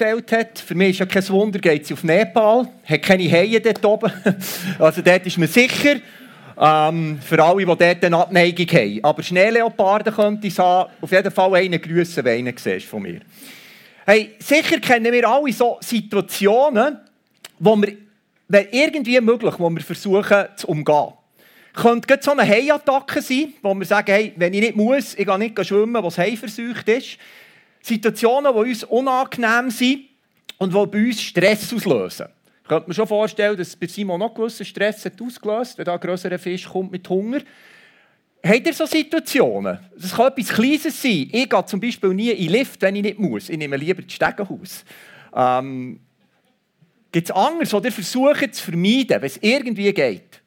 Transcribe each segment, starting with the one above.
erzählt hat. Für mich ist ja kein Wunder, geht sie auf Nepal, hat keine Haie dort oben. Also dort ist man sicher. Ähm, für alle, die dort eine Abneigung haben. Aber Schneeleoparden könnte ich haben. Auf jeden Fall einen grüßen, wenn du einen von mir. Hey, sicher kennen wir alle so Situationen, wo wir, wenn irgendwie möglich, wo wir versuchen zu umgehen. Könnte so eine Haiattacke sein, wo wir sagen, hey, wenn ich nicht muss, ich gehe nicht schwimmen, was Hai versucht ist. Situationen, die uns unangenehm sind und die bei uns Stress auslösen. Ich könnte mir schon vorstellen, dass bei Simon noch gewissen Stress hat ausgelöst wenn da ein grösserer Fisch kommt mit Hunger. Habt ihr so Situationen? Das kann etwas Kleines sein. Ich gehe zum Beispiel nie in den Lift, wenn ich nicht muss. Ich nehme lieber das Stegenhaus. Ähm, Gibt es anderes, was ihr versucht zu vermeiden, wenn es irgendwie geht?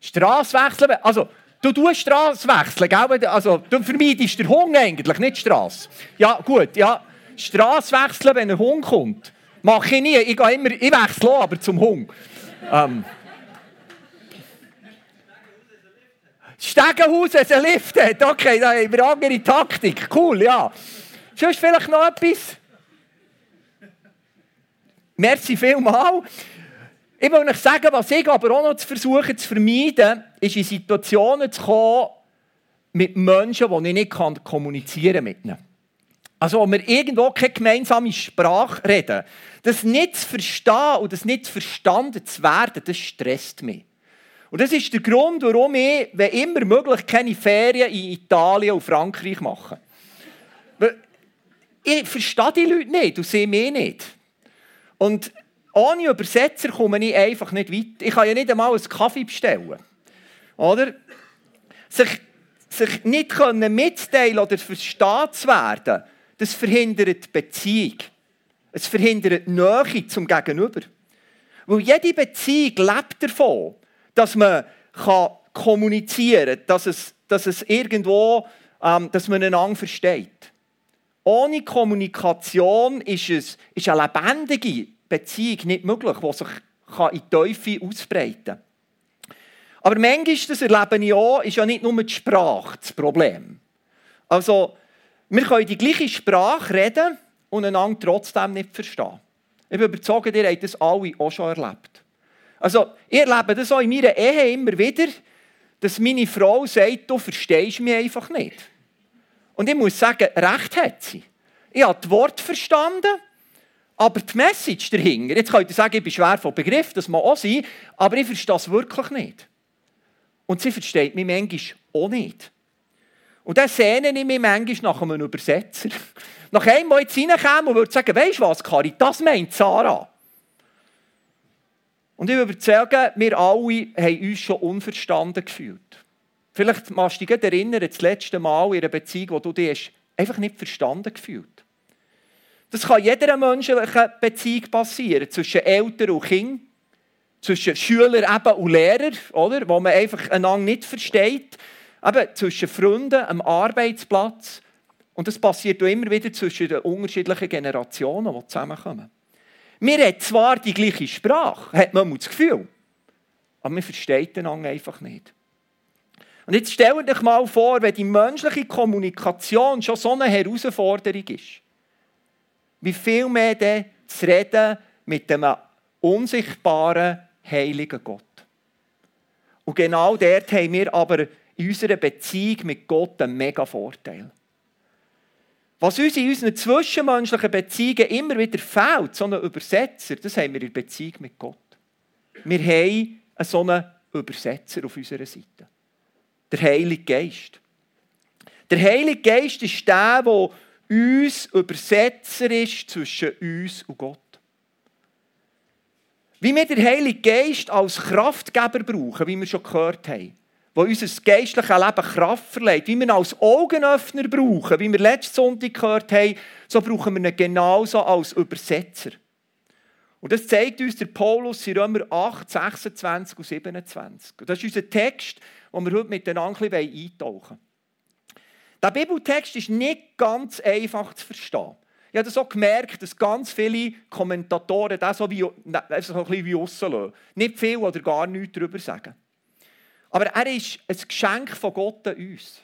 Straße wechseln. Also, du tust Straße wechseln, gell? Also, du vermeidest den Hunger eigentlich, nicht die. Ja, gut, ja. Straße wechseln, wenn ein Hund kommt. Mache ich nie. Ich, gehe immer, ich wechsle aber zum Hund. Ähm. Stegenhaus, es ein Lift hat. Okay, da haben wir andere Taktik. Cool, ja. Sonst vielleicht noch etwas? Merci vielmals. Ich will euch sagen, was ich aber auch noch zu versuchen zu vermeiden, ist in Situationen zu kommen mit Menschen, die ich nicht kommunizieren kann mit ihnen. Also, wo wir irgendwo keine gemeinsame Sprache reden. Das nicht zu verstehen und das nicht verstanden zu werden, das stresst mich. Und das ist der Grund, warum ich, wenn immer möglich, keine Ferien in Italien und Frankreich mache. Ich verstehe die Leute nicht und sie mich nicht. Und ohne Übersetzer komme ich einfach nicht weiter. Ich kann ja nicht einmal einen Kaffee bestellen. Oder? Sich, sich nicht mitteilen oder verstehen zu werden, das verhindert Beziehung. Es verhindert Nähe zum Gegenüber. Weil jede Beziehung lebt davon, dass man kann kommunizieren kann, dass es, dass es irgendwo, ähm, dass man einander versteht. Ohne Kommunikation ist, es, ist eine lebendige Beziehung nicht möglich, die sich in die Teufel ausbreiten kann. Aber manchmal, das erlebe ich auch, ist ja nicht nur die Sprache das Problem. Also, wir können die gleiche Sprache reden und einander trotzdem nicht verstehen. Ich bin überzeugt, ihr habt das alle auch schon erlebt. Also, ich erlebe das auch in meiner Ehe immer wieder, dass meine Frau sagt, du verstehst mich einfach nicht. Und ich muss sagen, recht hat sie. Ich habe das Wort verstanden, aber die Message dahinter, jetzt könnt ihr sagen, ich bin schwer von Begriff, das mag auch sein, aber ich verstehe es wirklich nicht. Und sie versteht mich manchmal auch nicht. Und dann sehne ich mich manchmal nach einem Übersetzer. Nach einem, der jetzt reinkäme und würde sagen, weißt du was, Kari, das meint Sarah. Und ich würde sagen, wir alle haben uns schon unverstanden gefühlt. Vielleicht machst du dich erinnern, das letzte Mal in einer Beziehung, wo du dich einfach nicht verstanden gefühlt Das kann jeder menschlichen Beziehung passieren, zwischen Eltern und Kind, zwischen Schüler und Lehrer, oder? wo man einfach einander nicht versteht eben zwischen Freunden am Arbeitsplatz. Und das passiert auch immer wieder zwischen den unterschiedlichen Generationen, die zusammenkommen. Wir haben zwar die gleiche Sprache, hat man das Gefühl, aber man versteht einander einfach nicht. Und jetzt stellt euch mal vor, wenn die menschliche Kommunikation schon so eine Herausforderung ist, wie viel mehr dann zu reden mit dem unsichtbaren, heiligen Gott. Und genau dort haben wir aber in unserer Beziehung mit Gott einen mega Vorteil. Was uns in unseren zwischenmenschlichen Beziehungen immer wieder fehlt, so einen Übersetzer, das haben wir in der Beziehung mit Gott. Wir haben so einen Übersetzer auf unserer Seite. Der Heilige Geist. Der Heilige Geist ist der, der uns Übersetzer ist zwischen uns und Gott. Wie wir den Heiligen Geist als Kraftgeber brauchen, wie wir schon gehört haben wo unser geistliches Leben Kraft verleiht, wie wir ihn als Augenöffner brauchen, wie wir letzten Sonntag gehört haben, so brauchen wir ihn genauso als Übersetzer. Und das zeigt uns der Paulus in Römer 8, 26 und 27. Und das ist unser Text, wo wir heute miteinander ein eintauchen wollen. Der Bibeltext ist nicht ganz einfach zu verstehen. Ich habe das auch gemerkt, dass ganz viele Kommentatoren das so, wie, so ein bisschen wie rauslassen. Nicht viel oder gar nichts darüber sagen. Aber er ist ein Geschenk von Gott an uns.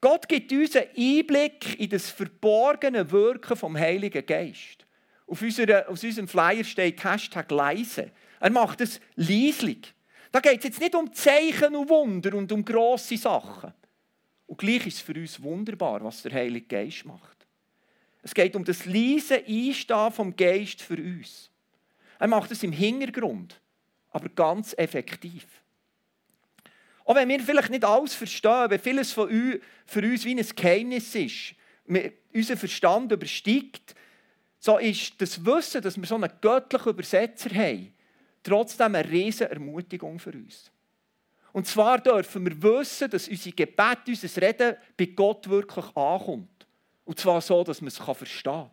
Gott gibt uns einen Einblick in das verborgene Wirken vom Heiligen Geist. Auf, unserer, auf unserem Flyer steht Hashtag leise. Er macht es leislich. Da geht es jetzt nicht um Zeichen und Wunder und um grosse Sachen. Und gleich ist es für uns wunderbar, was der Heilige Geist macht. Es geht um das leise Einstehen vom Geist für uns. Er macht es im Hintergrund, aber ganz effektiv. Auch wenn wir vielleicht nicht alles verstehen, wenn vieles von uns für uns wie ein Geheimnis ist, unser Verstand übersteigt, so ist das Wissen, dass wir so einen göttlichen Übersetzer haben, trotzdem eine riesige Ermutigung für uns. Und zwar dürfen wir wissen, dass unser Gebet, unser Reden bei Gott wirklich ankommt. Und zwar so, dass man es verstehen kann.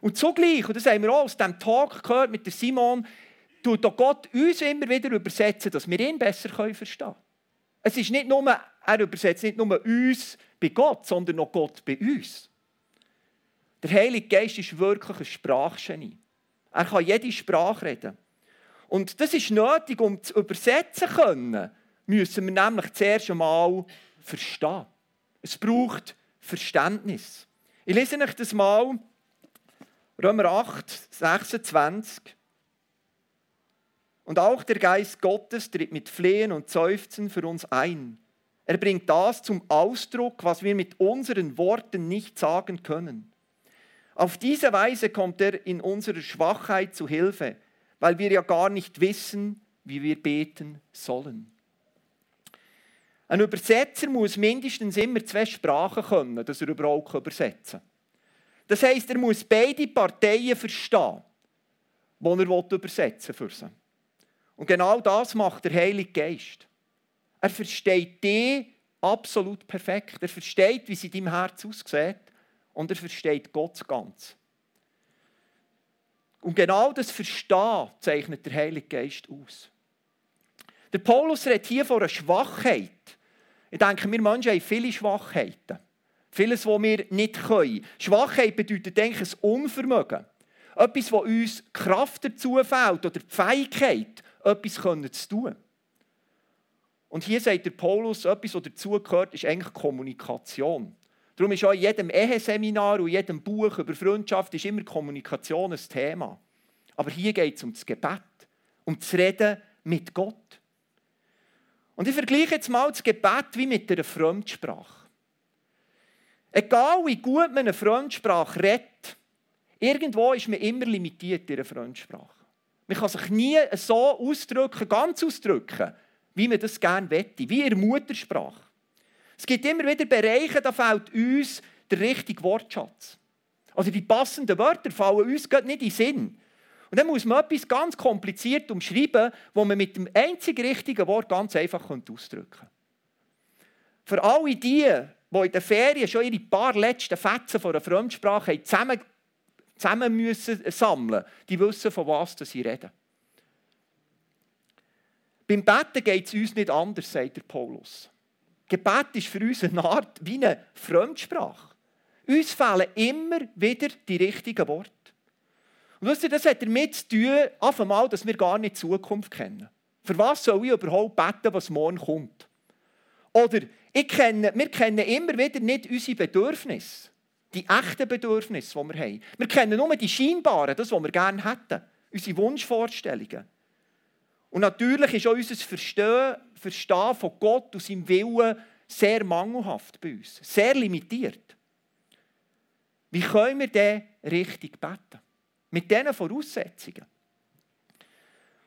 Und zugleich, und das haben wir auch aus diesem Talk gehört mit Simon, tut auch Gott uns immer wieder übersetzen, dass wir ihn besser verstehen können. Es ist nicht nur, er übersetzt nicht nur uns bei Gott, sondern auch Gott bei uns. Der Heilige Geist ist wirklich ein Sprachgenie. Er kann jede Sprache reden. Und das ist nötig, um zu übersetzen können, müssen wir nämlich zuerst einmal verstehen. Es braucht Verständnis. Ich lese euch das mal, Römer 8, 26. Und auch der Geist Gottes tritt mit Flehen und Seufzen für uns ein. Er bringt das zum Ausdruck, was wir mit unseren Worten nicht sagen können. Auf diese Weise kommt er in unserer Schwachheit zu Hilfe weil wir ja gar nicht wissen, wie wir beten sollen. Ein Übersetzer muss mindestens immer zwei Sprachen können, dass er überhaupt übersetzen kann. Das heißt, er muss beide Parteien verstehen, die er übersetzen für sie. Und genau das macht der Heilige Geist. Er versteht die absolut perfekt. Er versteht, wie sie in deinem Herz aussieht. Und er versteht Gott ganz. Und genau das Verstehen zeichnet der Heilige Geist aus. Der Paulus redet hier von einer Schwachheit. Ich denke, wir Menschen haben viele Schwachheiten. Vieles, was wir nicht können. Schwachheit bedeutet eigentlich ein Unvermögen. Etwas, was uns Kraft dazu fehlt oder die Fähigkeit, etwas zu tun. Und hier sagt der Paulus, etwas, was dazu gehört, ist eigentlich Kommunikation. Darum ist auch in jedem Eheseminar und jedem Buch über Freundschaft ist immer Kommunikation ein Thema. Aber hier geht es um das Gebet, um das Reden mit Gott. Und ich vergleiche jetzt mal das Gebet wie mit einer Fremdsprache. Egal wie gut man eine Fremdsprache redet, irgendwo ist man immer limitiert in einer Fremdsprache. Man kann sich nie so ausdrücken, ganz ausdrücken, wie man das gerne wette, wie in der Muttersprache. Es gibt immer wieder Bereiche, da fehlt uns der richtige Wortschatz. Also die passenden Wörter fallen uns nicht in den Sinn. Und dann muss man etwas ganz kompliziert umschreiben, wo man mit dem einzigen richtigen Wort ganz einfach ausdrücken kann. Für alle die, die in den Ferien schon ihre paar letzten Fetzen von einer Fremdsprache zusammen, zusammen müssen sammeln die wissen, von was sie reden. Beim Betten geht es uns nicht anders, sagt der Paulus. Gebet ist für uns eine Art wie eine Fremdsprache. Uns fehlen immer wieder die richtigen Worte. Und wisst ihr, das hat damit zu tun, auf einmal, dass wir gar nicht die Zukunft kennen. Für was soll ich überhaupt beten, was morgen kommt? Oder ich kenne, wir kennen immer wieder nicht unsere Bedürfnisse, die echten Bedürfnisse, die wir haben. Wir kennen nur die scheinbaren, das, was wir gerne hätten, unsere Wunschvorstellungen. Und natürlich ist auch unser Verstehen, Verstehen von Gott und seinem Willen sehr mangelhaft bei uns, sehr limitiert. Wie können wir denn richtig beten? Mit diesen Voraussetzungen.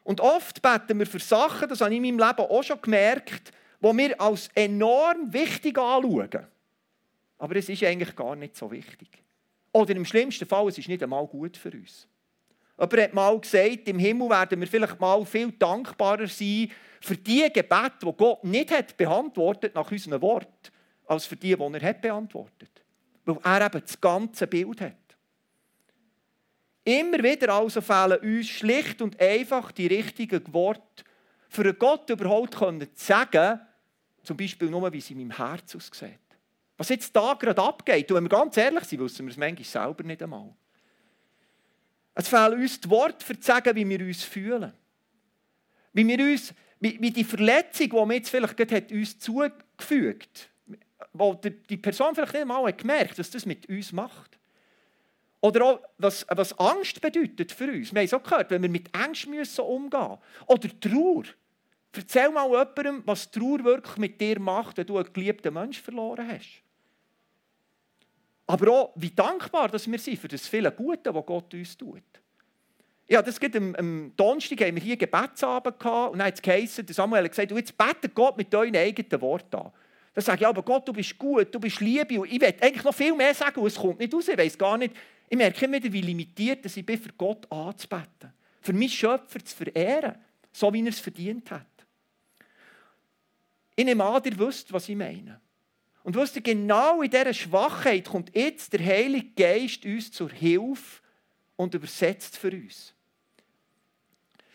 Und oft beten wir für Sachen, das habe ich in meinem Leben auch schon gemerkt, die wir als enorm wichtig anschauen. Aber es ist eigentlich gar nicht so wichtig. Oder im schlimmsten Fall, es ist nicht einmal gut für uns. Aber er hat mal gesagt, im Himmel werden wir vielleicht mal viel dankbarer sein für die Gebete, die Gott nicht hat beantwortet nach unserem Wort, als für die, die er hat beantwortet. Weil er eben das ganze Bild hat. Immer wieder also fehlen uns schlicht und einfach die richtigen Worte, für Gott überhaupt zu sagen, zum Beispiel nur, wie es in meinem Herz aussieht. Was jetzt da gerade abgeht, und wenn wir ganz ehrlich sind, wissen wir es manchmal selber nicht einmal. Es fehlen uns die Worte, für zu sagen, wie wir uns fühlen. Wie, wir uns, wie, wie die Verletzung, die man jetzt vielleicht hat, uns zugefügt wo die Person vielleicht nicht einmal gemerkt hat, was das mit uns macht. Oder auch, was, was Angst bedeutet für uns. Wir haben es auch gehört, wenn wir mit Angst müssen umgehen müssen. Oder Trauer. Erzähl mal jemandem, was Trauer wirklich mit dir macht, wenn du einen geliebten Menschen verloren hast. Aber auch, wie dankbar dass wir sind für das viele Gute, das Gott uns tut. Ja, das geht am, am Donnerstag haben wir hier Gebetsabend gehabt und dann hat es geheißen, Samuel hat gesagt, du jetzt betet Gott mit deinen eigenen Worten an. Dann sage ich, aber Gott, du bist gut, du bist Liebe und ich will eigentlich noch viel mehr sagen und es kommt nicht raus, ich weiß gar nicht. Ich merke immer wieder, wie limitiert ich bin, für Gott anzubeten. Für mich Schöpfer zu verehren, so wie er es verdient hat. Ich nehme an, ihr wisst, was ich meine. Und wisst ihr, genau in dieser Schwachheit kommt jetzt der Heilige Geist uns zur Hilfe und übersetzt für uns.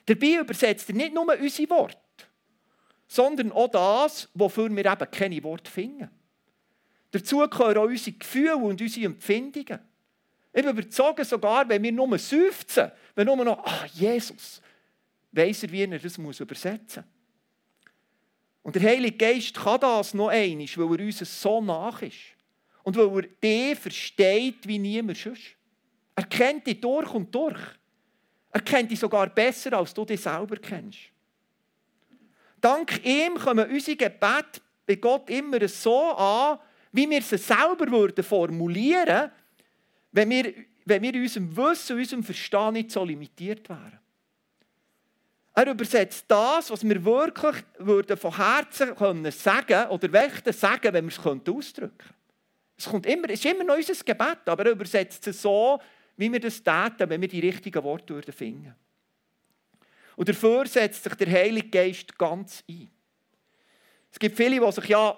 Dabei übersetzt er nicht nur unsere Worte, sondern auch das, wofür wir eben keine Worte finden. Dazu gehören auch unsere Gefühle und unsere Empfindungen. Ich bin überzeugt, sogar wenn wir nur seufzen, wenn nur noch, ah, Jesus, weiss er, wie er das muss übersetzen muss. Und der Heilige Geist kann das noch einmal, weil er uns so nach ist. Und weil er den versteht wie niemand sonst. Er kennt dich durch und durch. Er kennt dich sogar besser, als du dich selber kennst. Dank ihm kommen unsere Gebete bei Gott immer so an, wie wir sie selber würden formulieren wenn wir, wenn wir in unserem Wissen, in unserem Verstand nicht so limitiert wären. Er übersetzt das, was wir wirklich würden von Herzen können sagen oder möchten sagen, wenn wir es ausdrücken könnten. Es, kommt immer, ist immer noch unser Gebet, aber er übersetzt es so, wie wir das täten, wenn wir die richtigen Worte finden Und dafür setzt sich der Heilige Geist ganz ein. Es gibt viele, die sich ja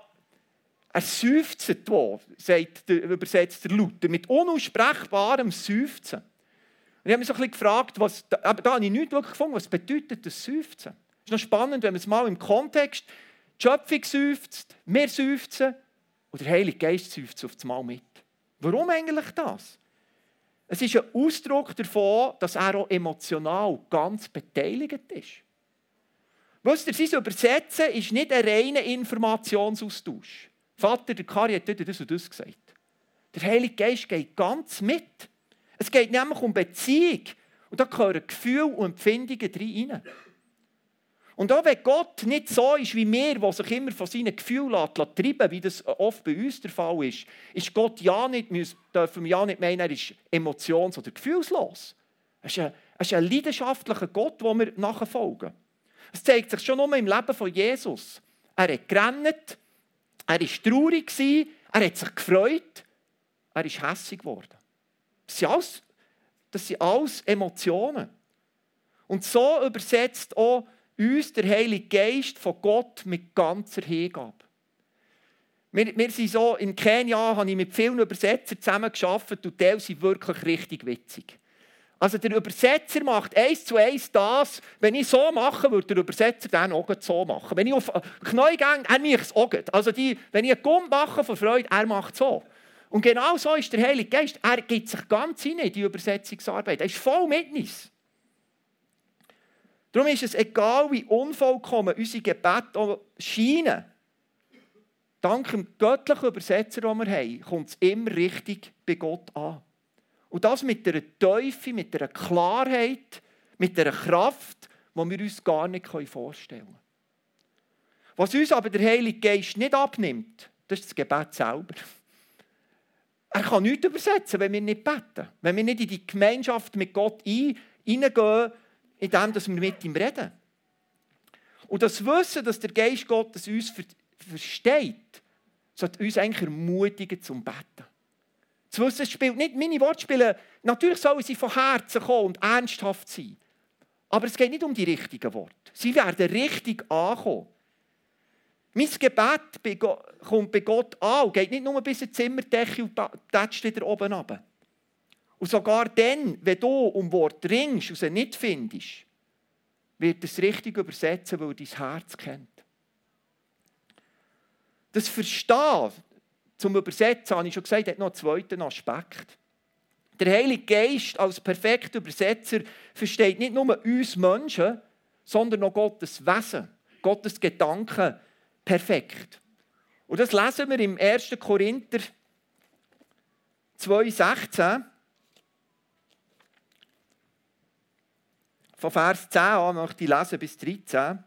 ein Seufzen sagt, übersetzt der Luther, mit unaussprechbarem Seufzen. Und ich habe mich so ein bisschen gefragt, was, aber da habe ich nicht wirklich gefunden, was bedeutet das Seufzen? Es ist noch spannend, wenn man es mal im Kontext, die Schöpfung seufzt, wir seufzen und der Heilige Geist seufzt auf das Mal mit. Warum eigentlich das? Es ist ein Ausdruck davon, dass er auch emotional ganz beteiligt ist. Wisst ihr, sein Übersetzen ist nicht ein reiner Informationsaustausch. Vater, der Kari hat das und das gesagt. Der Heilige Geist geht ganz mit. Es geht nämlich um Beziehung. Und da gehören Gefühle und Empfindungen rein. Und auch wenn Gott nicht so ist wie wir, der sich immer von seinen Gefühlen treiben wie das oft bei uns der Fall ist, ist Gott ja nicht, dürfen wir ja nicht meinen, er ist emotions- oder gefühlslos. Er ist, ein, er ist ein leidenschaftlicher Gott, dem wir nachfolgen. Es zeigt sich schon nur im Leben von Jesus. Er hat gerannt, er war traurig, er hat sich gefreut, er ist hässlich geworden. Das sind alles, das sind alles Emotionen. Und so übersetzt auch uns der Heilige Geist von Gott mit ganzer Hingabe. Wir, wir sind so, in Kenia habe ich mit vielen Übersetzern zusammengearbeitet und die sind wirklich richtig witzig. Also der Übersetzer macht eins zu eins das, wenn ich so mache, würde der Übersetzer dann auch so machen. Wenn ich auf Knie gehe, er macht es auch. Also die, wenn ich einen Gumm mache von Freude, er macht es so. Und genau so ist der Heilige Geist. Er gibt sich ganz hinein in die Übersetzungsarbeit. Er ist voll mit uns. Darum ist es egal, wie unvollkommen unsere Gebete scheinen. Dank dem göttlichen Übersetzer, den wir haben, kommt es immer richtig bei Gott an. Und das mit einer Teufel, mit einer Klarheit, mit einer Kraft, die wir uns gar nicht vorstellen können. Was uns aber der Heilige Geist nicht abnimmt, das ist das Gebet selber. Er kann nichts übersetzen, wenn wir nicht beten. Wenn wir nicht in die Gemeinschaft mit Gott ein, hineingehen, indem wir mit ihm reden. Und das Wissen, dass der Geist Gottes uns versteht, sollte uns eigentlich ermutigen zum Beten. Das Wissen spielt nicht, meine Worte spielen, natürlich sollen sie von Herzen kommen und ernsthaft sein. Aber es geht nicht um die richtigen Worte. Sie werden richtig ankommen. Mein Gebet kommt bei Gott an und geht nicht nur bis ins Zimmerdecke und tätscht wieder oben runter. Und sogar dann, wenn du um Wort ringst und sie nicht findest, wird es richtig übersetzen, weil dein Herz kennt. Das Verstehen zum Übersetzen, habe ich schon gesagt, hat noch einen zweiten Aspekt. Der Heilige Geist als perfekter Übersetzer versteht nicht nur uns Menschen, sondern auch Gottes Wesen, Gottes Gedanken perfekt. Und das lesen wir im 1. Korinther 2,16. Von Vers 10 an möchte ich lesen bis 13.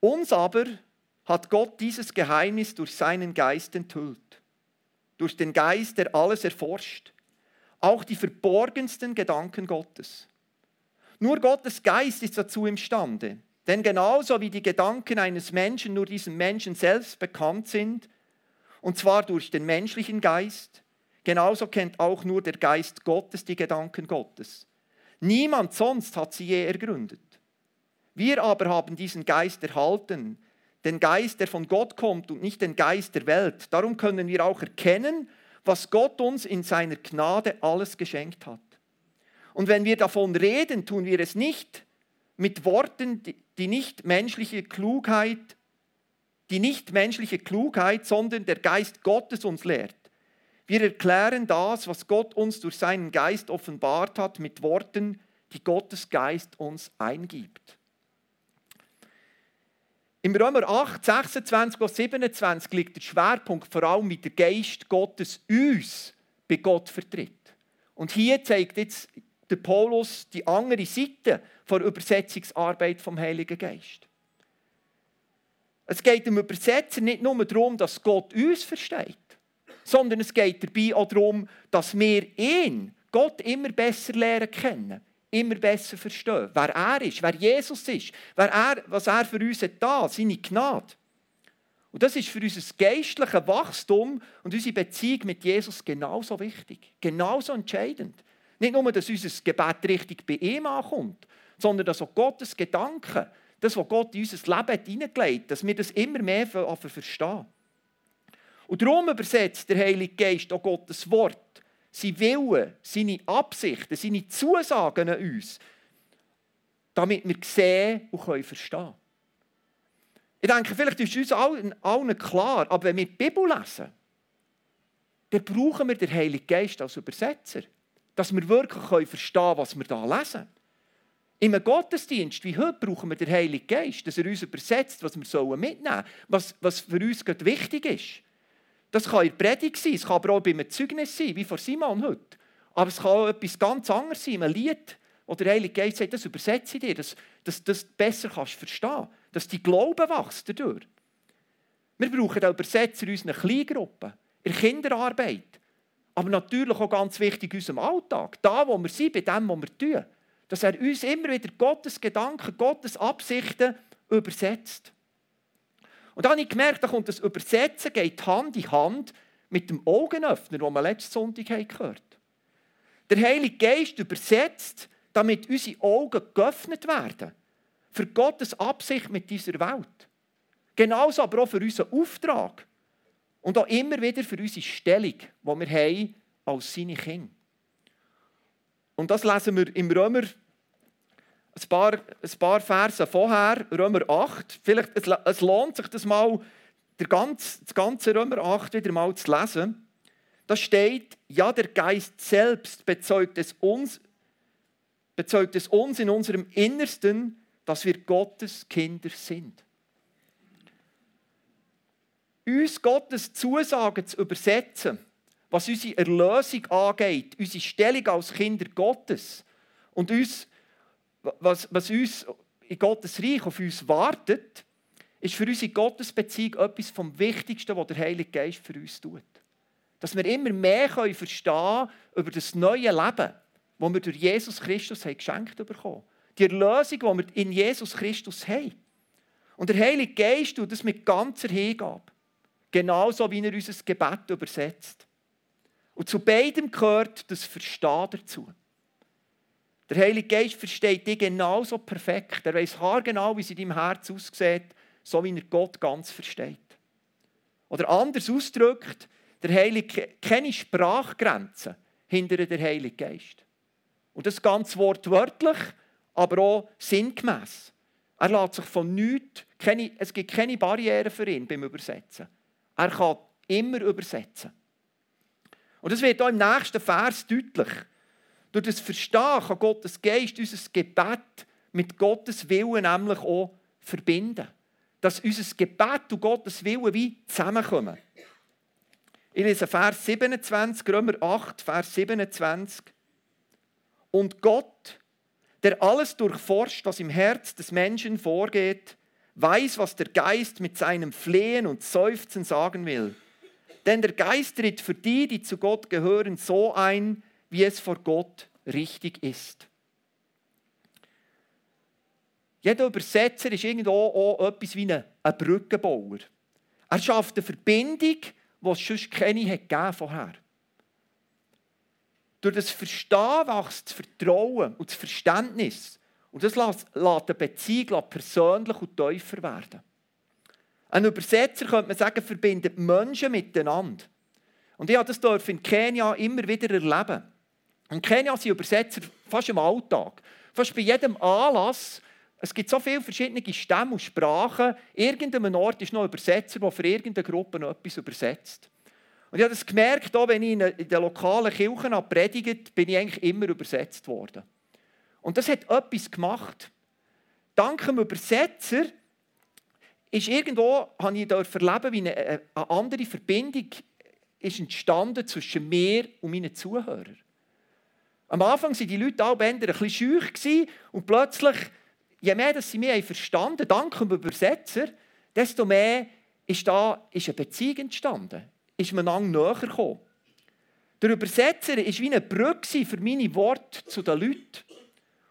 Uns aber hat Gott dieses Geheimnis durch seinen Geist enthüllt. Durch den Geist, der alles erforscht. Auch die verborgensten Gedanken Gottes. Nur Gottes Geist ist dazu imstande. Denn genauso wie die Gedanken eines Menschen nur diesem Menschen selbst bekannt sind, und zwar durch den menschlichen Geist, genauso kennt auch nur der Geist Gottes die Gedanken Gottes. Niemand sonst hat sie je ergründet. Wir aber haben diesen Geist erhalten, den Geist, der von Gott kommt und nicht den Geist der Welt. Darum können wir auch erkennen, was Gott uns in seiner Gnade alles geschenkt hat. Und wenn wir davon reden, tun wir es nicht mit Worten, die nicht menschliche Klugheit, die nicht menschliche Klugheit, sondern der Geist Gottes uns lehrt. Wir erklären das, was Gott uns durch seinen Geist offenbart hat, mit Worten, die Gottes Geist uns eingibt. Im Römer 8, 26 und 27 liegt der Schwerpunkt vor allem mit der Geist Gottes uns bei Gott vertritt. Und hier zeigt jetzt der Paulus die andere Seite der Übersetzungsarbeit vom Heiligen Geist. Es geht dem Übersetzer nicht nur darum, dass Gott uns versteht, sondern es geht dabei auch darum, dass wir ihn, Gott, immer besser lernen kennen immer besser verstehen, wer er ist, wer Jesus ist, wer er, was er für uns hat seine Gnade. Und das ist für unser geistliches Wachstum und unsere Beziehung mit Jesus genauso wichtig, genauso entscheidend. Nicht nur, dass unser Gebet richtig bei ihm ankommt, sondern dass auch Gottes Gedanken, das, was Gott in unser Leben hineingelegt hat, dass wir das immer mehr verstehen. Und darum übersetzt der Heilige Geist auch Gottes Wort sein Wille, seine Absichten, seine Zusagen an uns, damit wir sehen und können verstehen Ich denke, vielleicht ist uns allen, allen klar, aber wenn wir die Bibel lesen, dann brauchen wir den Heiligen Geist als Übersetzer, dass wir wirklich verstehen können, was wir da lesen. Im Gottesdienst wie heute brauchen wir den Heiligen Geist, dass er uns übersetzt, was wir mitnehmen sollen, was, was für uns wichtig ist. Das kann in der Predigt sein, es kann aber auch bei einem Zeugnis sein, wie vor Simon heute. Aber es kann auch etwas ganz anderes sein, ein Lied, wo der Heilige Geist sagt, das übersetze ich dir, dass du das besser kannst verstehen dass die Glauben wächst dadurch. Wir brauchen auch Übersetzer in unseren Kleingruppen, in der Kinderarbeit, aber natürlich auch ganz wichtig in unserem Alltag, da wo wir sind, bei dem, was wir tun, dass er uns immer wieder Gottes Gedanken, Gottes Absichten übersetzt. Und dann habe ich gemerkt, da kommt das Übersetzen geht Hand in Hand mit dem Augenöffner, den wir letzten Sonntag gehört haben. Der Heilige Geist übersetzt, damit unsere Augen geöffnet werden. Für Gottes Absicht mit dieser Welt. Genauso aber auch für unseren Auftrag. Und auch immer wieder für unsere Stellung, die wir haben als seine Kinder. Und das lesen wir im Römer ein paar, ein paar Verse vorher, Römer 8. Vielleicht, es, es lohnt sich das mal, der ganz, das ganze Römer 8 wieder mal zu lesen. Da steht, ja, der Geist selbst bezeugt es uns, bezeugt es uns in unserem Innersten, dass wir Gottes Kinder sind. Uns Gottes Zusagen zu übersetzen, was unsere Erlösung angeht, unsere Stellung als Kinder Gottes und uns was, was uns in Gottes Reich auf uns wartet, ist für unsere Gottesbeziehung etwas vom Wichtigsten, was der Heilige Geist für uns tut. Dass wir immer mehr können verstehen über das neue Leben, das wir durch Jesus Christus haben geschenkt bekommen. Die Erlösung, die wir in Jesus Christus haben. Und der Heilige Geist tut das mit ganzer Hingabe. Genauso wie er unser Gebet übersetzt. Und zu beidem gehört das Verstehen dazu. Der Heilige Geist versteht dich genauso perfekt. Er weiß haargenau, wie es in deinem Herz aussieht, so wie er Gott ganz versteht. Oder anders ausgedrückt, der Heilige keine Sprachgrenzen hinter der Heilige Geist. Und das ganz wortwörtlich, aber auch sinngemäß. Er lässt sich von nichts, keine, es gibt keine Barrieren für ihn beim Übersetzen. Er kann immer übersetzen. Und das wird auch im nächsten Vers deutlich. Durch das Verstehen kann Gottes Geist unser Gebet mit Gottes Willen nämlich auch verbinden. dass unser Gebet und Gottes Willen wie zusammenkommen. Ich lese Vers 27, Römer 8, Vers 27. Und Gott, der alles durchforscht, was im Herz des Menschen vorgeht, weiß, was der Geist mit seinem Flehen und Seufzen sagen will. Denn der Geist tritt für die, die zu Gott gehören, so ein, wie es vor Gott richtig ist. Jeder Übersetzer ist irgendwo auch etwas wie ein Brückenbauer. Er schafft eine Verbindung, die es sonst keine hat vorher. Durch das Verstehen wächst das Vertrauen und das Verständnis. Und das lässt eine Beziehung persönlich und tiefer werden. Ein Übersetzer, könnte man sagen, verbindet Menschen miteinander. Und ich habe das in Kenia immer wieder erleben. In Kenia sind Übersetzer fast im Alltag. Fast bei jedem Anlass. Es gibt so viele verschiedene Stämme und Sprachen. Irgendeinem Ort ist noch ein Übersetzer, der für irgendeine Gruppe noch etwas übersetzt. Und ich habe das gemerkt, auch wenn ich in den lokalen Kirchen predigt, bin ich eigentlich immer übersetzt worden. Und das hat etwas gemacht. Dank dem Übersetzer ist irgendwo, habe ich erleben, wie eine, eine andere Verbindung ist entstanden zwischen mir und meinen Zuhörern. Am Anfang waren die Leute alle ein bisschen schüch und plötzlich, je mehr dass sie mich verstanden dank dem Übersetzer, desto mehr ist da ist eine Beziehung entstanden, ist man näher gekommen. Der Übersetzer war wie eine Brücke für meine Worte zu den Leuten.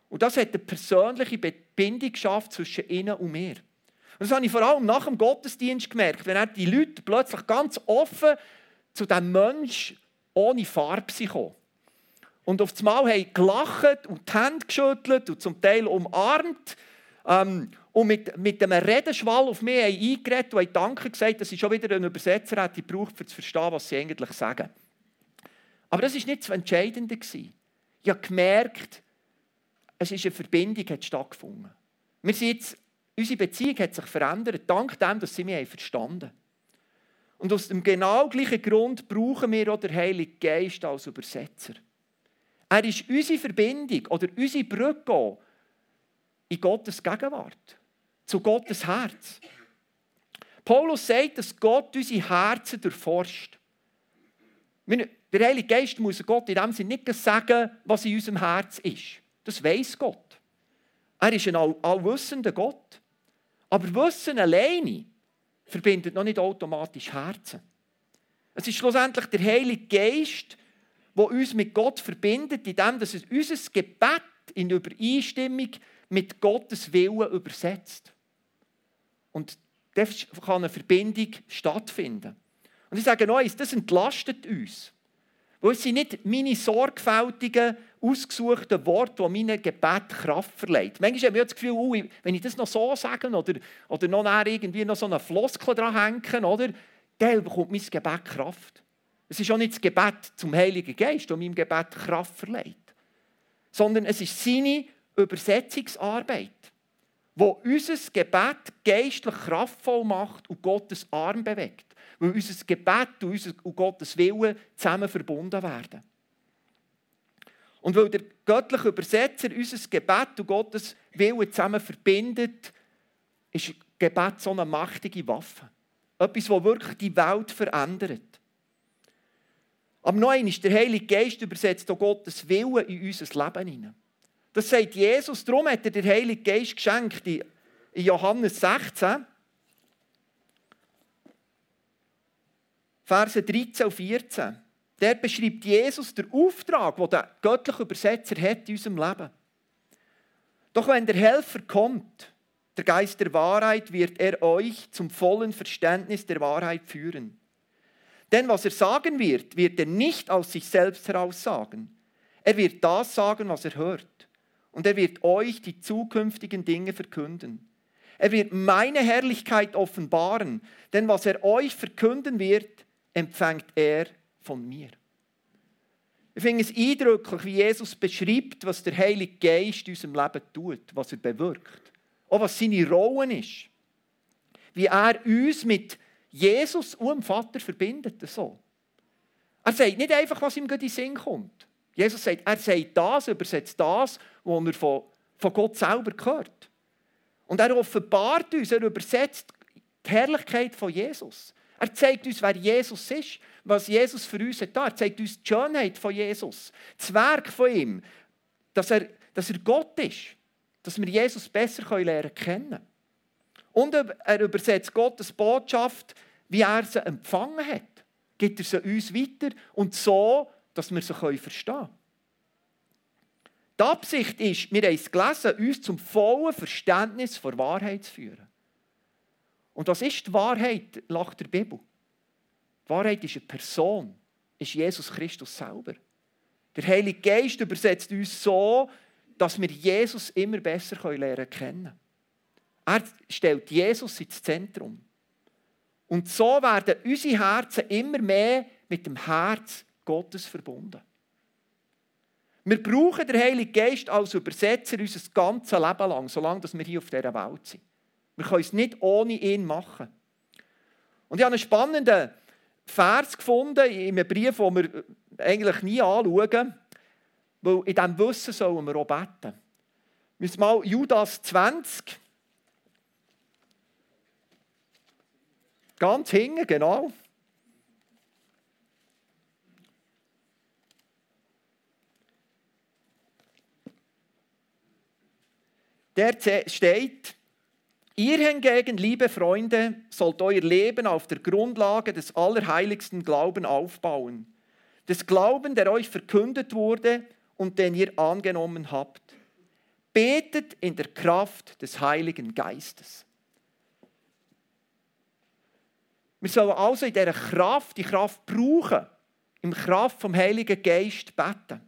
Und das hat eine persönliche Bindung geschafft zwischen ihnen und mir. Und das habe ich vor allem nach dem Gottesdienst gemerkt, wenn die Leute plötzlich ganz offen zu diesem Menschen ohne Farbe kamen. Und auf einmal haben gelacht und die Hände geschüttelt und zum Teil umarmt. Ähm, und mit, mit einem Redenschwall auf mich eingeredet und Danke gesagt, dass ich schon wieder einen Übersetzer hätte gebraucht, um zu verstehen, was sie eigentlich sagen. Aber das war nicht das Entscheidende. Ich habe gemerkt, es ist eine Verbindung hat stattgefunden. Wir sind jetzt, unsere Beziehung hat sich verändert, dank dem, dass sie mich verstanden haben. Und aus dem genau gleichen Grund brauchen wir auch den Heiligen Geist als Übersetzer. Er ist unsere Verbindung oder unsere Brücke in Gottes Gegenwart, zu Gottes Herz. Paulus sagt, dass Gott unsere Herzen durchforscht. Der Heilige Geist muss Gott in dem Sinne nicht sagen, was in unserem Herz ist. Das weiß Gott. Er ist ein allwissender Gott. Aber Wissen alleine verbindet noch nicht automatisch Herzen. Es ist schlussendlich der Heilige Geist, der uns mit Gott verbindet, indem es unser Gebet in Übereinstimmung mit Gottes Willen übersetzt. Und da kann eine Verbindung stattfinden. Und ich sage eins, das entlastet uns. Weil es sind nicht meine sorgfältigen, ausgesuchten Worte, die meinem Gebet Kraft verleihen. Manchmal habe ich das Gefühl, oh, wenn ich das noch so sage oder, oder noch irgendwie noch so eine Floskel dran hängen, oder, dann bekommt mein Gebet Kraft. Es ist auch nicht das Gebet zum Heiligen Geist, das meinem Gebet Kraft verleiht. Sondern es ist seine Übersetzungsarbeit, wo unser Gebet geistlich kraftvoll macht und Gottes Arm bewegt weil unser Gebet und, und Gottes Wille zusammen verbunden werden. Und weil der göttliche Übersetzer unser Gebet und Gottes Wille zusammen verbindet, ist Gebet so eine mächtige Waffe. Etwas, das wirklich die Welt verändert. Aber noch einmal, der Heilige Geist übersetzt auch Gottes Wille in unser Leben hinein. Das sagt Jesus, darum hat er den Heiligen Geist geschenkt in Johannes 16. Verse 13 und 14. Der beschreibt Jesus den Auftrag, den der göttliche Übersetzer hat in unserem Leben. Doch wenn der Helfer kommt, der Geist der Wahrheit, wird er euch zum vollen Verständnis der Wahrheit führen. Denn was er sagen wird, wird er nicht aus sich selbst heraus sagen. Er wird das sagen, was er hört. Und er wird euch die zukünftigen Dinge verkünden. Er wird meine Herrlichkeit offenbaren, denn was er euch verkünden wird, empfängt er von mir. Ich finde es eindrücklich, wie Jesus beschreibt, was der Heilige Geist in unserem Leben tut, was er bewirkt. Auch was seine Rolle ist. Wie er uns mit Jesus und dem Vater verbindet. So. Er sagt nicht einfach, was ihm in den Sinn kommt. Jesus sagt, er sagt das, übersetzt das, was er von, von Gott selber gehört. Und er offenbart uns, er übersetzt Die Herrlichkeit von Jesus. Er zeigt uns, wer Jesus ist, was Jesus für uns hat. Er zeigt uns die Schönheit von Jesus, das Werk von ihm, dass er, dass er Gott ist, dass wir Jesus besser lernen können. Und er übersetzt Gottes Botschaft, wie er sie empfangen hat. Gibt er sie uns weiter und so, dass wir sie verstehen können. Die Absicht ist, wir haben es gelesen, uns zum vollen Verständnis der Wahrheit zu führen. Und was ist die Wahrheit nach der Bibel? Die Wahrheit ist eine Person, ist Jesus Christus selber. Der Heilige Geist übersetzt uns so, dass wir Jesus immer besser lernen können. Er stellt Jesus ins Zentrum. Und so werden unsere Herzen immer mehr mit dem Herz Gottes verbunden. Wir brauchen den Heiligen Geist als Übersetzer unser ganzes Leben lang, solange wir hier auf dieser Welt sind. Wir können es nicht ohne ihn machen. Und ich habe einen spannenden Vers gefunden in einem Brief, den wir eigentlich nie anschauen, weil in diesem Wissen sollen wir auch beten. Wir müssen mal Judas 20, ganz hinten, genau. Der steht, Ihr hingegen, liebe Freunde, sollt euer Leben auf der Grundlage des allerheiligsten Glauben aufbauen. Des Glauben, der euch verkündet wurde und den ihr angenommen habt. Betet in der Kraft des Heiligen Geistes. Wir sollen also in dieser Kraft, die Kraft brauchen, im Kraft vom Heiligen Geist beten.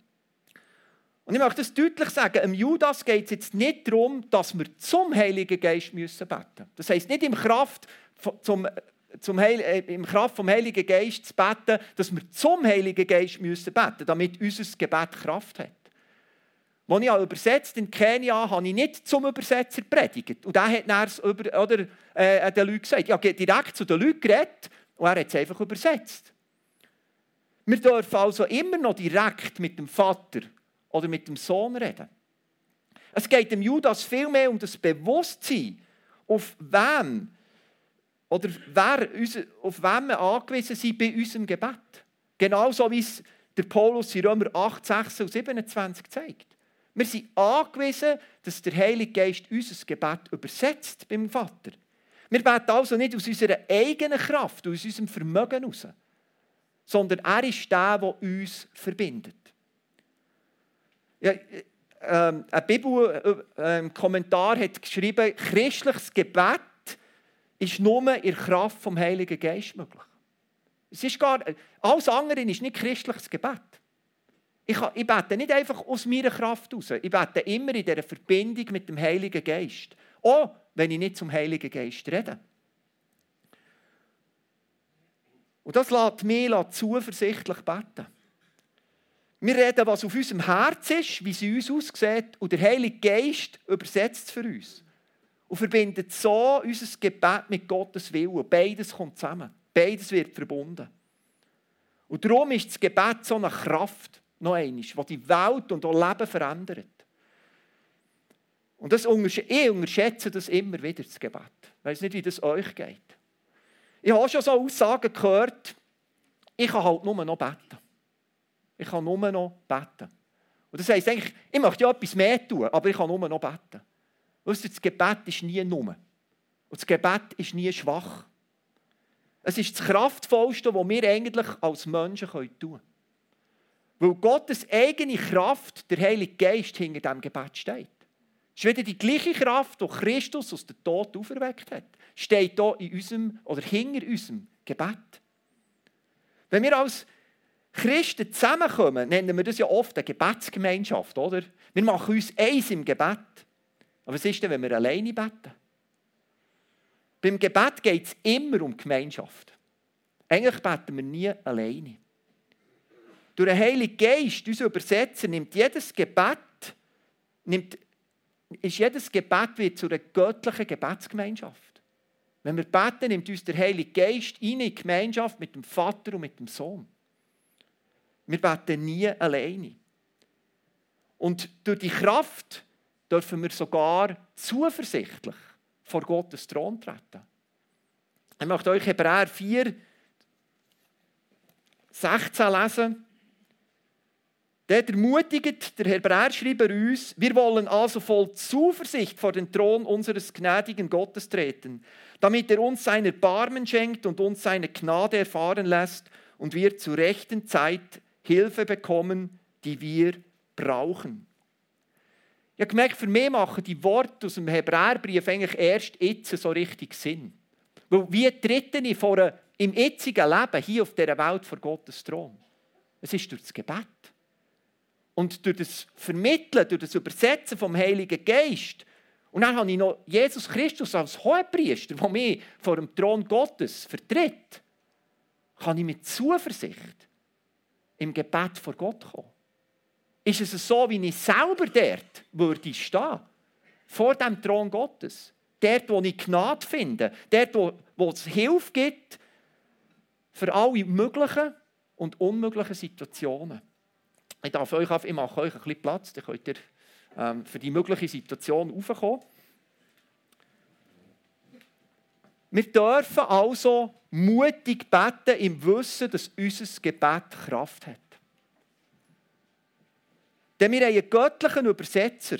Und ich möchte das deutlich sagen, im Judas geht es jetzt nicht darum, dass wir zum Heiligen Geist müssen beten Das heisst nicht im Kraft, zum, zum Heil, äh, im Kraft vom Heiligen Geist zu beten, dass wir zum Heiligen Geist müssen beten damit unser Gebet Kraft hat. Als ich übersetzt in Kenia habe ich nicht zum Übersetzer predigt. Und der hat dann über, oder, äh, den Leuten gesagt, ich habe direkt zu den Leuten geredet und er hat es einfach übersetzt. Wir dürfen also immer noch direkt mit dem Vater oder mit dem Sohn reden. Es geht dem Judas vielmehr um das Bewusstsein, auf wem oder wer, auf wem wir angewiesen sind bei unserem Gebet. Genauso wie es der Paulus in Römer 8, 6 und 27 zeigt. Wir sind angewiesen, dass der Heilige Geist unser Gebet übersetzt beim Vater. Wir beten also nicht aus unserer eigenen Kraft, aus unserem Vermögen heraus, sondern er ist der, der uns verbindet. Ja, ähm, ein Bibelkommentar äh, hat geschrieben, christliches Gebet ist nur in der Kraft vom Heiligen Geist möglich. Es ist gar, alles andere ist nicht christliches Gebet. Ich, bete nicht einfach aus meiner Kraft heraus. Ich bete immer in dieser Verbindung mit dem Heiligen Geist. Auch wenn ich nicht zum Heiligen Geist rede. Und das lässt mich zuversichtlich beten. Wir reden, was auf unserem Herz ist, wie sie uns aussieht, und der Heilige Geist übersetzt es für uns. Und verbindet so unser Gebet mit Gottes Willen. Beides kommt zusammen. Beides wird verbunden. Und darum ist das Gebet so eine Kraft, noch einmal, die die Welt und auch Leben verändert. Und das ich unterschätze das immer wieder, das Gebet. Ich weiß nicht, wie das euch geht. Ich habe schon so Aussagen gehört, ich kann halt nur noch beten. Ich kann nur noch beten. Und das heisst eigentlich, ich möchte ja etwas mehr tun, aber ich kann nur noch beten. Weißt du, das Gebet ist nie nur. Und das Gebet ist nie schwach. Es ist das Kraftvollste, was wir eigentlich als Menschen tun können. Weil Gottes eigene Kraft, der Heilige Geist, hinter diesem Gebet steht. Es ist wieder die gleiche Kraft, die Christus aus dem Tod auferweckt hat, steht hier in unserem, oder hinter unserem Gebet. Wenn wir als Christen zusammenkommen, nennen wir das ja oft eine Gebetsgemeinschaft, oder? Wir machen uns eins im Gebet. Aber was ist denn, wenn wir alleine beten? Beim Gebet geht es immer um Gemeinschaft. Eigentlich beten wir nie alleine. Durch den Heiligen Geist, unser Übersetzer, nimmt jedes Gebet, nimmt, ist jedes Gebet wird zu einer göttlichen Gebetsgemeinschaft. Wenn wir beten, nimmt uns der Heilige Geist in die Gemeinschaft mit dem Vater und mit dem Sohn. Wir beten nie alleine. Und durch die Kraft dürfen wir sogar zuversichtlich vor Gottes Thron treten. Ich möchte euch Hebräer 4, 16 lesen. Dort ermutigt der Hebräerschreiber uns, wir wollen also voll Zuversicht vor den Thron unseres gnädigen Gottes treten, damit er uns sein Erbarmen schenkt und uns seine Gnade erfahren lässt und wir zur rechten Zeit Hilfe bekommen, die wir brauchen. Ich habe gemerkt, für mich machen die Worte aus dem Hebräerbrief eigentlich erst jetzt so richtig Sinn. Weil wie trete ich vor einem, im jetzigen Leben hier auf dieser Welt vor Gottes Thron? Es ist durch das Gebet. Und durch das Vermitteln, durch das Übersetzen vom Heiligen Geist. Und dann habe ich noch Jesus Christus als Hohepriester, der mich vor dem Thron Gottes vertritt. Kann ich mit Zuversicht im Gebet vor Gott kommen? Ist es so, wie ich selber dort würde stehen? Vor dem Thron Gottes? Dort, wo ich Gnade finde, dort, wo, wo es Hilfe gibt für alle möglichen und unmöglichen Situationen. Ich, darf euch, ich mache euch ein bisschen Platz, dann könnt ihr ähm, für die mögliche Situation raufkommen. Wir dürfen also mutig beten im Wissen, dass unser Gebet Kraft hat. Denn wir haben einen göttlichen Übersetzer,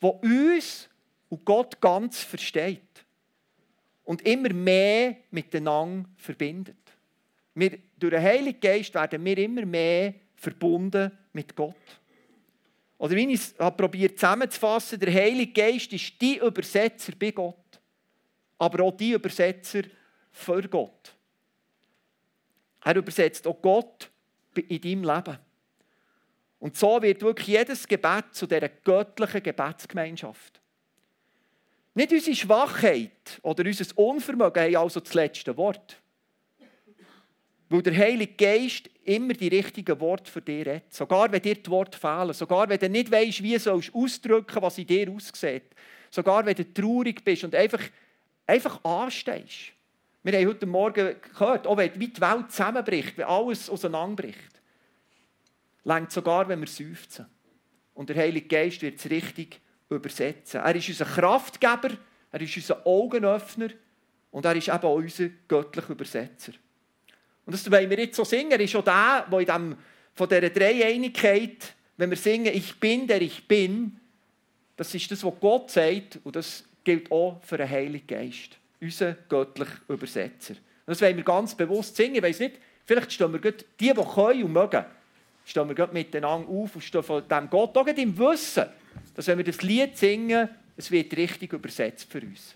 der uns und Gott ganz versteht und immer mehr miteinander verbindet. Wir, durch den Heiligen Geist werden wir immer mehr verbunden mit Gott. Oder wie ich es probiert zusammenzufassen, der Heilige Geist ist die Übersetzer bei Gott, aber auch die Übersetzer für Gott. Er übersetzt auch Gott in deinem Leben. Und so wird wirklich jedes Gebet zu dieser göttlichen Gebetsgemeinschaft. Nicht unsere Schwachheit oder unser Unvermögen haben also das letzte Wort. Weil der Heilige Geist immer die richtigen Worte für dich redet. Sogar wenn dir die Worte fehlen. Sogar wenn du nicht weißt, wie du ausdrücken was in dir aussieht. Sogar wenn du traurig bist und einfach, einfach anstehst. Wir haben heute Morgen gehört, auch wenn die Welt zusammenbricht, wenn alles auseinanderbricht. Längt sogar, wenn wir seufzen. Und der Heilige Geist wird es richtig übersetzen. Er ist unser Kraftgeber, er ist unser Augenöffner und er ist eben auch unser göttlicher Übersetzer. Und das wollen wir jetzt so singen. Ist auch der, der in dem, von dieser Dreieinigkeit, wenn wir singen, ich bin, der ich bin, das ist das, was Gott sagt und das gilt auch für den Heiligen Geist, unser göttlicher Übersetzer. Und das wollen wir ganz bewusst singen. Ich weiss nicht, vielleicht stehen wir die, die können und mögen, stehen wir miteinander auf und stehen von dem Gott auch im Wissen, dass wenn wir das Lied singen, es wird richtig übersetzt für uns.